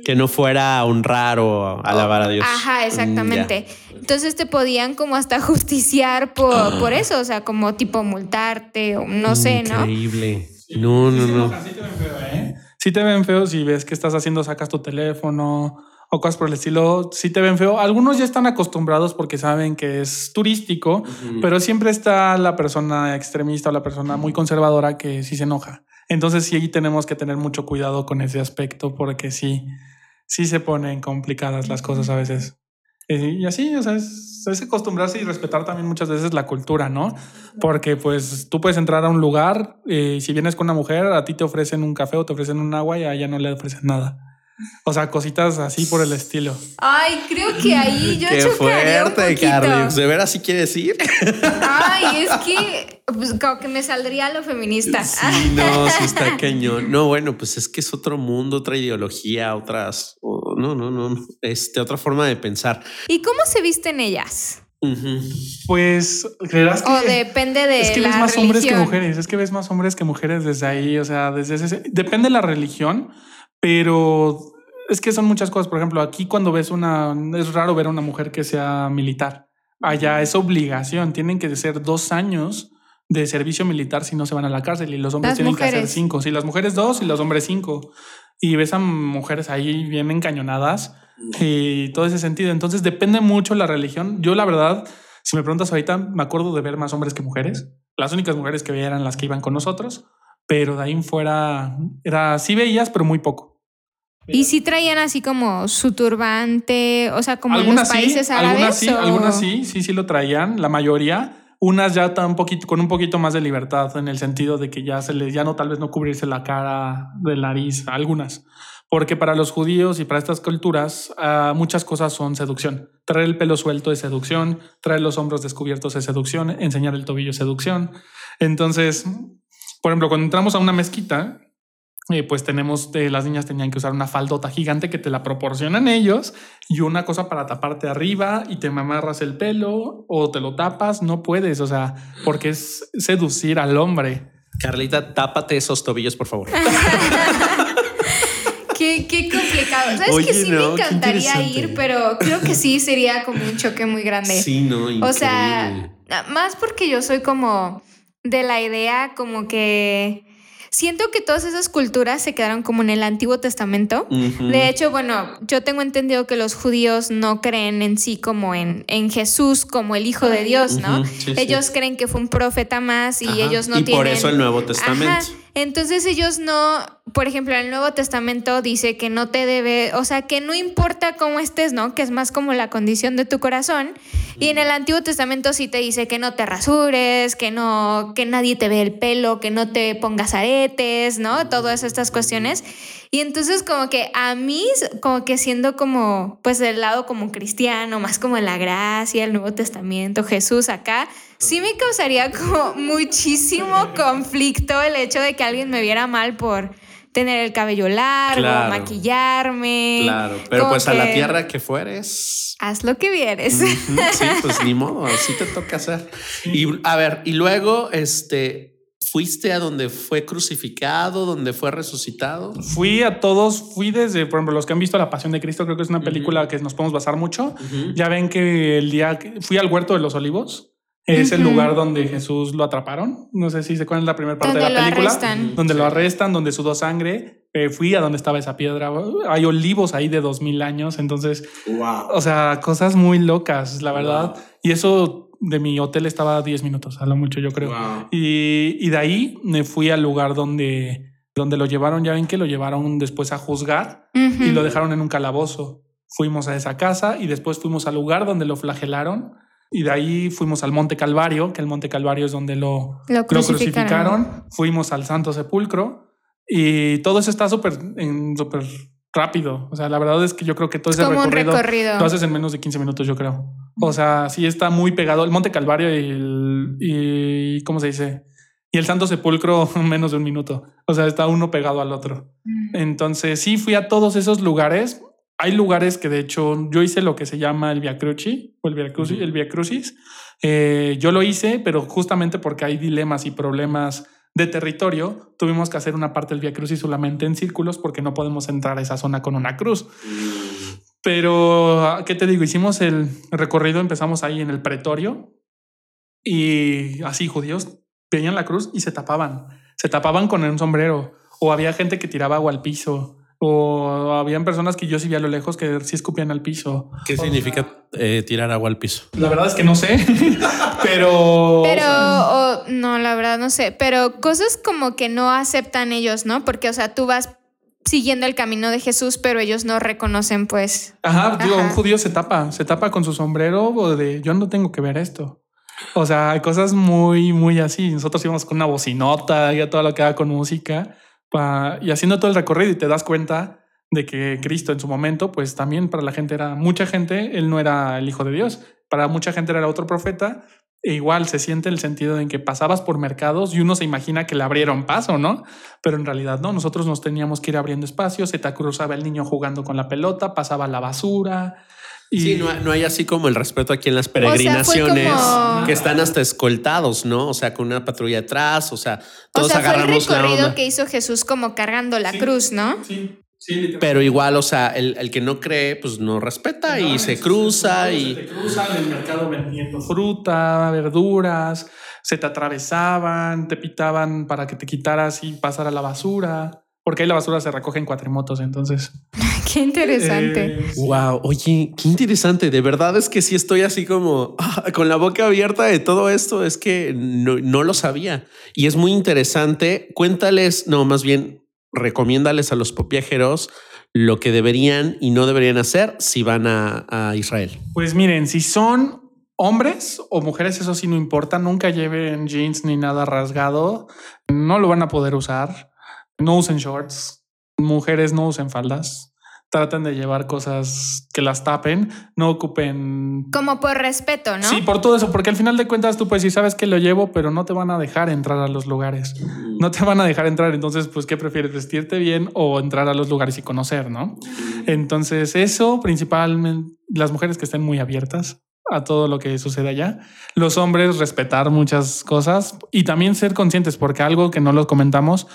que no fuera honrar o alabar a Dios. Ajá, exactamente. Entonces te podían como hasta justiciar por, ah. por eso, o sea, como tipo multarte o no sé, ¿no? Increíble. No, no, no. Sí te ven feo, ¿eh? Sí te ven feo si ves que estás haciendo, sacas tu teléfono o cosas por el estilo, sí te ven feo. Algunos ya están acostumbrados porque saben que es turístico, pero siempre está la persona extremista o la persona muy conservadora que sí se enoja. Entonces sí tenemos que tener mucho cuidado con ese aspecto porque sí, sí se ponen complicadas las cosas a veces. Y así, o sea, es, es, acostumbrarse y respetar también muchas veces la cultura, ¿no? Porque pues tú puedes entrar a un lugar y si vienes con una mujer, a ti te ofrecen un café o te ofrecen un agua y a ella no le ofrecen nada. O sea, cositas así por el estilo. Ay, creo que ahí yo Qué fuerte, Carly. ¿De veras sí quieres ir? Ay, es que pues, como que me saldría lo feminista. Sí, no, sí está cañón. No, bueno, pues es que es otro mundo, otra ideología, otras, no, no, no, este, otra forma de pensar. ¿Y cómo se visten ellas? Pues creerás que o depende de es que ves más hombres que mujeres, es que ves más hombres que mujeres desde ahí, o sea, desde ese depende de la religión, pero es que son muchas cosas. Por ejemplo, aquí cuando ves una, es raro ver a una mujer que sea militar. Allá es obligación, tienen que ser dos años de servicio militar si no se van a la cárcel y los hombres tienen que hacer cinco. Si las mujeres dos y los hombres cinco. Y ves a mujeres ahí bien encañonadas y todo ese sentido. Entonces depende mucho la religión. Yo la verdad, si me preguntas ahorita, me acuerdo de ver más hombres que mujeres. Las únicas mujeres que veía eran las que iban con nosotros, pero de ahí en fuera era sí veías, pero muy poco. Y si traían así como su turbante, o sea, como en los países árabes. Algunas sí, algunas sí, sí, sí lo traían, la mayoría. Unas ya tan poquito, con un poquito más de libertad, en el sentido de que ya se les, ya no tal vez no cubrirse la cara de nariz, algunas. Porque para los judíos y para estas culturas, uh, muchas cosas son seducción. Traer el pelo suelto es seducción, traer los hombros descubiertos es seducción, enseñar el tobillo es seducción. Entonces, por ejemplo, cuando entramos a una mezquita, eh, pues tenemos, eh, las niñas tenían que usar una faldota gigante que te la proporcionan ellos y una cosa para taparte arriba y te amarras el pelo o te lo tapas, no puedes, o sea, porque es seducir al hombre. Carlita, tápate esos tobillos, por favor. qué, qué, complicado. Sabes que sí me encantaría ir, pero creo que sí sería como un choque muy grande. Sí, no. Increíble. O sea, más porque yo soy como de la idea como que Siento que todas esas culturas se quedaron como en el Antiguo Testamento. De hecho, bueno, yo tengo entendido que los judíos no creen en sí como en, en Jesús como el Hijo de Dios, ¿no? ellos creen que fue un profeta más y ellos no tienen... Y por eso el Nuevo Testamento. Entonces ellos no, por ejemplo, el Nuevo Testamento dice que no te debe, o sea, que no importa cómo estés, ¿no? Que es más como la condición de tu corazón. Y en el Antiguo Testamento sí te dice que no te rasures, que no, que nadie te ve el pelo, que no te pongas aretes, ¿no? Todas estas cuestiones. Y entonces como que a mí, como que siendo como, pues del lado como cristiano, más como la gracia, el Nuevo Testamento, Jesús acá, sí me causaría como muchísimo conflicto el hecho de que alguien me viera mal por tener el cabello largo, maquillarme. Claro, pero pues a la tierra que fueres. Haz lo que vieres. Sí, pues ni modo, así te toca hacer. Y a ver, y luego, este, ¿Fuiste a donde fue crucificado, donde fue resucitado? Fui a todos, fui desde, por ejemplo, los que han visto La Pasión de Cristo, creo que es una película que nos podemos basar mucho. Ya ven que el día que fui al Huerto de los Olivos, es el lugar donde Jesús lo atraparon. No sé si se cuál es la primera parte de la película. Arrestan. Donde lo arrestan, donde sudó sangre. Eh, fui a donde estaba esa piedra. Hay olivos ahí de dos mil años. Entonces, wow. o sea, cosas muy locas, la verdad. Y eso de mi hotel estaba a 10 minutos, a lo mucho yo creo. Wow. Y, y, de ahí me fui al lugar donde, donde lo llevaron, ya ven que lo llevaron después a juzgar uh -huh. y lo dejaron en un calabozo. Fuimos a esa casa y después fuimos al lugar donde lo flagelaron y de ahí fuimos al Monte Calvario, que el Monte Calvario es donde lo, lo, crucificaron. lo crucificaron. Fuimos al Santo Sepulcro y todo eso está súper súper rápido. O sea, la verdad es que yo creo que todo ese recorrido, recorrido, lo haces en menos de 15 minutos, yo creo. O sea, sí está muy pegado el Monte Calvario y, el, y ¿cómo se dice? Y el Santo Sepulcro en menos de un minuto. O sea, está uno pegado al otro. Mm. Entonces, sí fui a todos esos lugares. Hay lugares que de hecho yo hice lo que se llama el Via Crucis o el Via Crucis. El Via Crucis. Eh, yo lo hice, pero justamente porque hay dilemas y problemas de territorio, tuvimos que hacer una parte del Via Crucis solamente en círculos porque no podemos entrar a esa zona con una cruz. Pero, ¿qué te digo? Hicimos el recorrido, empezamos ahí en el pretorio y así judíos veían la cruz y se tapaban. Se tapaban con un sombrero o había gente que tiraba agua al piso O habían personas que yo sí vi a lo lejos que sí escupían al piso. ¿Qué significa eh, tirar agua al piso? La verdad es que no sé, pero... Pero, o- no, la verdad no sé, pero cosas como que no aceptan ellos, ¿no? Porque, o sea, tú vas siguiendo el camino de Jesús, pero ellos no reconocen, pues. Ajá, digo, Ajá. un judío se tapa, se tapa con su sombrero o de yo no tengo que ver esto. O sea, hay cosas muy, muy así. Nosotros íbamos con una bocinota y a todo lo que haga con música y haciendo todo el recorrido y te das cuenta de que Cristo en su momento, pues también para la gente era mucha gente, él no era el hijo de Dios, para mucha gente era otro profeta. E igual se siente el sentido en que pasabas por mercados y uno se imagina que le abrieron paso, ¿no? Pero en realidad no, nosotros nos teníamos que ir abriendo espacios, se te cruzaba el niño jugando con la pelota, pasaba la basura. Y Sí, no, no hay así como el respeto aquí en las peregrinaciones como- que están hasta escoltados, ¿no? O sea, con una patrulla atrás, o sea, O todos sea, fue el agarramos la recorrido onda. que hizo Jesús como cargando la Sí. cruz, ¿no? Sí, sí, literalmente. Pero igual, o sea, el, el que no cree, pues no respeta y se cruza Se y... te cruzan en el mercado vendiendo fruta, verduras, se te atravesaban, te pitaban para que te quitaras y pasara la basura. Porque ahí la basura se recoge en cuatrimotos, entonces. Qué interesante. eh, Wow, oye, qué interesante. De verdad es que sí estoy así como ah, con la boca abierta de todo esto. Es que no, no lo sabía y es muy interesante. Cuéntales, no, más bien recomiéndales a los viajeros lo que deberían y no deberían hacer si van a, a Israel. Pues miren, si son hombres o mujeres, eso sí no importa. Nunca lleven jeans ni nada rasgado. No lo van a poder usar. No usen shorts. Mujeres no usen faldas. Traten de llevar cosas que las tapen. No ocupen. Como por respeto, ¿no? Sí, por todo eso, porque al final de cuentas tú pues sí sabes que lo llevo, pero no te van a dejar entrar a los lugares. No te van a dejar entrar, entonces pues ¿qué prefieres? Vestirte bien o entrar a los lugares y conocer, ¿no? Entonces eso, principalmente las mujeres que estén muy abiertas a todo lo que sucede allá. Los hombres respetar muchas cosas y también ser conscientes, porque algo que no lo comentamos,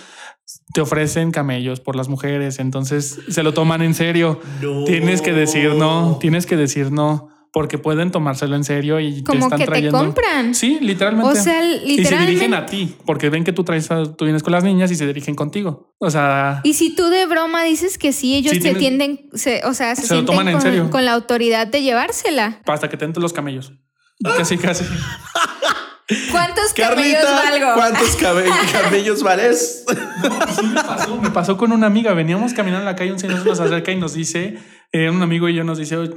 te ofrecen camellos por las mujeres, entonces se lo toman en serio. Tienes que decir no, tienes que decir no, porque pueden tomárselo en serio y te Como están que te trayendo. compran. Sí, literalmente. O sea, Y se dirigen literalmente. a ti, porque ven que tú traes, a- tú vienes con las niñas y se dirigen contigo. O sea, Y si tú de broma dices que sí, ellos Sí, se tienes- tienden, se- o sea, se, Se lo sienten toman en con, serio. con la autoridad de llevársela. hasta que te entren los camellos. Casi, casi. ¿Cuántos camellos valgo? ¿cuántos cabe- camellos vales? Sí me pasó, me pasó con una amiga. Veníamos caminando en la calle, un señor se nos acerca y nos dice, eh, un amigo y yo nos dice, "Oye,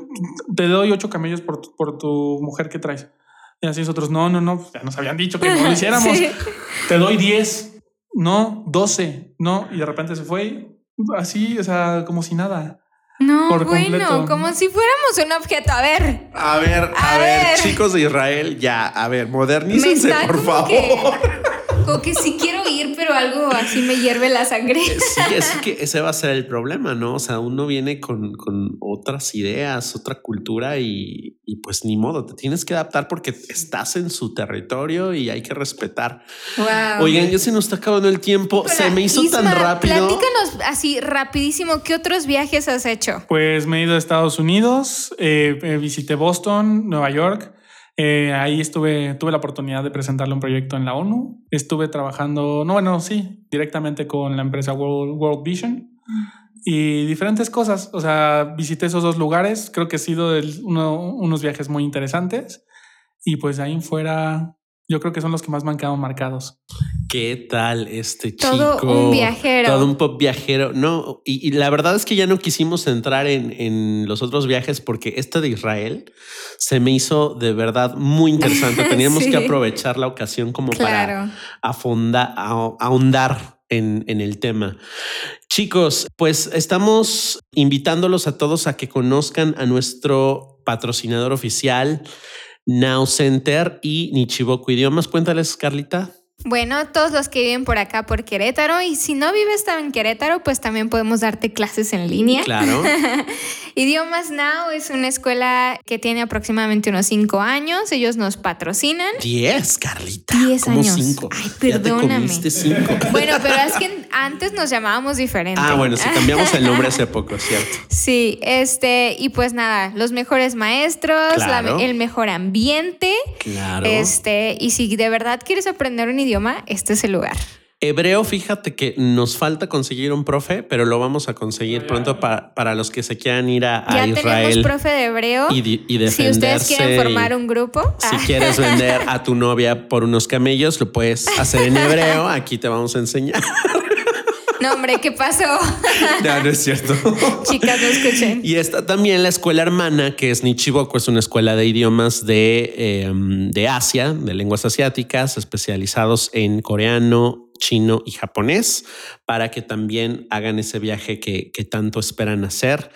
te doy ocho camellos por, tu- por tu mujer que traes. Y así nosotros, no, no, no, ya nos habían dicho que no lo hiciéramos. Sí. Te doy diez, no, doce, no. Y de repente se fue así, o sea, como si nada. No, Por bueno, completo. como si fuéramos un objeto. A ver, A ver, a, A ver, ver. chicos de Israel, ya, a ver, modernícense, por favor. que, como que sí quiero pero algo así me hierve la sangre. Sí, es que ese va a ser el problema, ¿no? O sea, uno viene con, con otras ideas, otra cultura y, y pues ni modo, te tienes que adaptar porque estás en su territorio y hay que respetar. Wow. Oigan, ya se nos está acabando el tiempo, se me hizo tan rápido. Platícanos así rapidísimo, ¿qué otros viajes has hecho? Pues me he ido a Estados Unidos, eh, eh, visité Boston, Nueva York. Eh, ahí estuve, tuve la oportunidad de presentarle un proyecto en la ONU. Estuve trabajando, no, bueno, sí, directamente con la empresa World, Vision y diferentes cosas. O sea, visité esos dos lugares. Creo que ha sido uno- unos viajes muy interesantes. Y pues ahí fuera, yo creo que son los que más me han quedado marcados. ¿Qué tal este chico? Todo un viajero. Todo un pop viajero. No, y, y la verdad es que ya no quisimos entrar en, en los otros viajes porque este de Israel se me hizo de verdad muy interesante. Teníamos Sí. que aprovechar la ocasión como para Claro. afonda, a- ahondar en, en el tema. Chicos, pues estamos invitándolos a todos a que conozcan a nuestro patrocinador oficial, Now Center y Nichiboku Idiomas. Cuéntales, Carlita. Bueno, todos los que viven por acá, por Querétaro, y si no vives en Querétaro, pues también podemos darte clases en línea. Claro. Idiomas Now es una escuela que tiene aproximadamente unos cinco años. Ellos nos patrocinan. 10, Carlita. Diez ¿Cómo años. cinco? Ay, Ya te perdóname. cinco. Bueno, pero es que antes nos llamábamos diferente. Ah, bueno, sí, cambiamos el nombre hace poco, ¿cierto? Sí, este, y pues nada, los mejores maestros, la- Claro. el mejor ambiente. Claro. Este, y si de verdad quieres aprender un idioma, este es el lugar. Hebreo, fíjate que nos falta conseguir un profe, pero lo vamos a conseguir pronto para, para los que se quieran ir a, a Ya Israel. tenemos profe de hebreo. y, y si ustedes quieren defenderse formar un grupo. Si ah, quieres vender a tu novia por unos camellos, lo puedes hacer en hebreo. Aquí te vamos a enseñar. No, hombre, ¿qué pasó? No, no es cierto. Chicas, no escuchen. Y está también la escuela hermana, que es Nichiboku, es una escuela de idiomas de, eh, de Asia, de lenguas asiáticas, especializados en coreano, chino y japonés, para que también hagan ese viaje que, que tanto esperan hacer.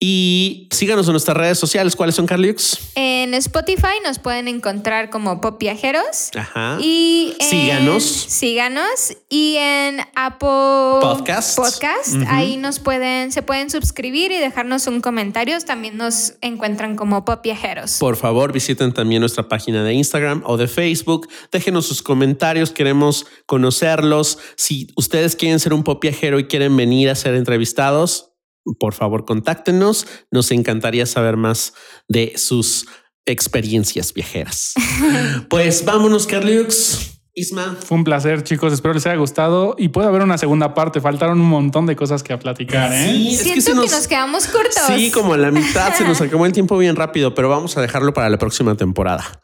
Y síganos en nuestras redes sociales. ¿Cuáles son, Carliux? En Spotify nos pueden encontrar como Pop Viajeros. Ajá. Y en- Síganos. Síganos. Y en Apple Podcast. Podcast, ahí nos pueden, se pueden suscribir y dejarnos un comentario. También nos encuentran como Pop Viajeros. Por favor, visiten también nuestra página de Instagram o de Facebook. Déjenos sus comentarios, queremos conocerlos. Si ustedes quieren ser un pop viajero y quieren venir a ser entrevistados, por favor, contáctenos. Nos encantaría saber más de sus experiencias viajeras. pues vámonos, Carliux. Isma. Fue un placer, chicos. Espero les haya gustado y puede haber una segunda parte. Faltaron un montón de cosas que platicar, ¿eh? Sí, es Siento se que nos... quedamos cortos. Sí, como a la mitad se nos acabó el tiempo bien rápido, pero vamos a dejarlo para la próxima temporada.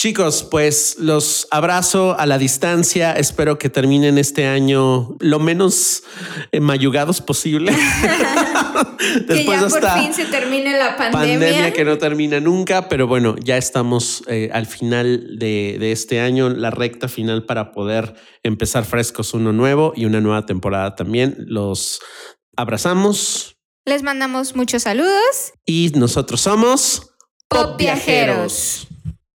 Chicos, pues los abrazo a la distancia. Espero que terminen este año lo menos eh, mayugados posible. que ya por fin se termine la pandemia. pandemia que no termina nunca, pero bueno, ya estamos eh, al final de, de este año, la recta final para poder empezar frescos uno nuevo y una nueva temporada también. Los abrazamos Les mandamos muchos saludos. y nosotros somos Pop Viajeros.